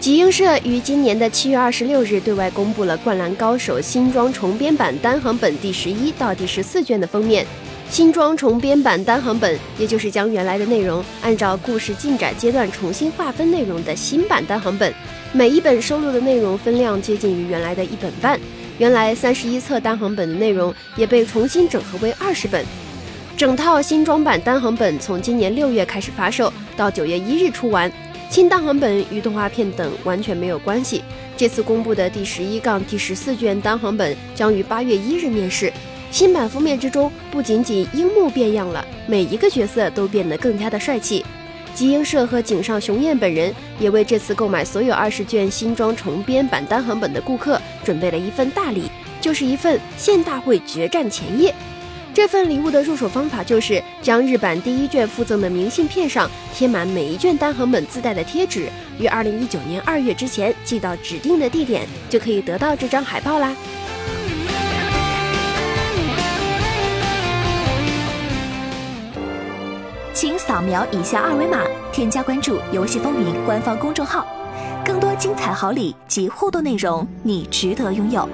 集英社于今年的七月二十六日对外公布了《灌篮高手》新装重编版单行本第十一到第十四卷的封面。新装重编版单行本，也就是将原来的内容按照故事进展阶段重新划分内容的新版单行本。每一本收录的内容分量接近于原来的一本半。原来三十一册单行本的内容也被重新整合为二十本。整套新装版单行本从今年六月开始发售，到九月一日出完。新单行本与动画片等完全没有关系。这次公布的第十一杠第十四卷单行本将于八月一日面世。新版封面之中，不仅仅樱木变样了，每一个角色都变得更加的帅气。集英社和井上雄彦本人也为这次购买所有二十卷新装重编版单行本的顾客准备了一份大礼，就是一份县大会决战前夜。这份礼物的入手方法就是将日版第一卷附赠的明信片上贴满每一卷单行本自带的贴纸，于二零一九年二月之前寄到指定的地点，就可以得到这张海报啦。请扫描以下二维码，添加关注“游戏风云”官方公众号，更多精彩好礼及互动内容，你值得拥有。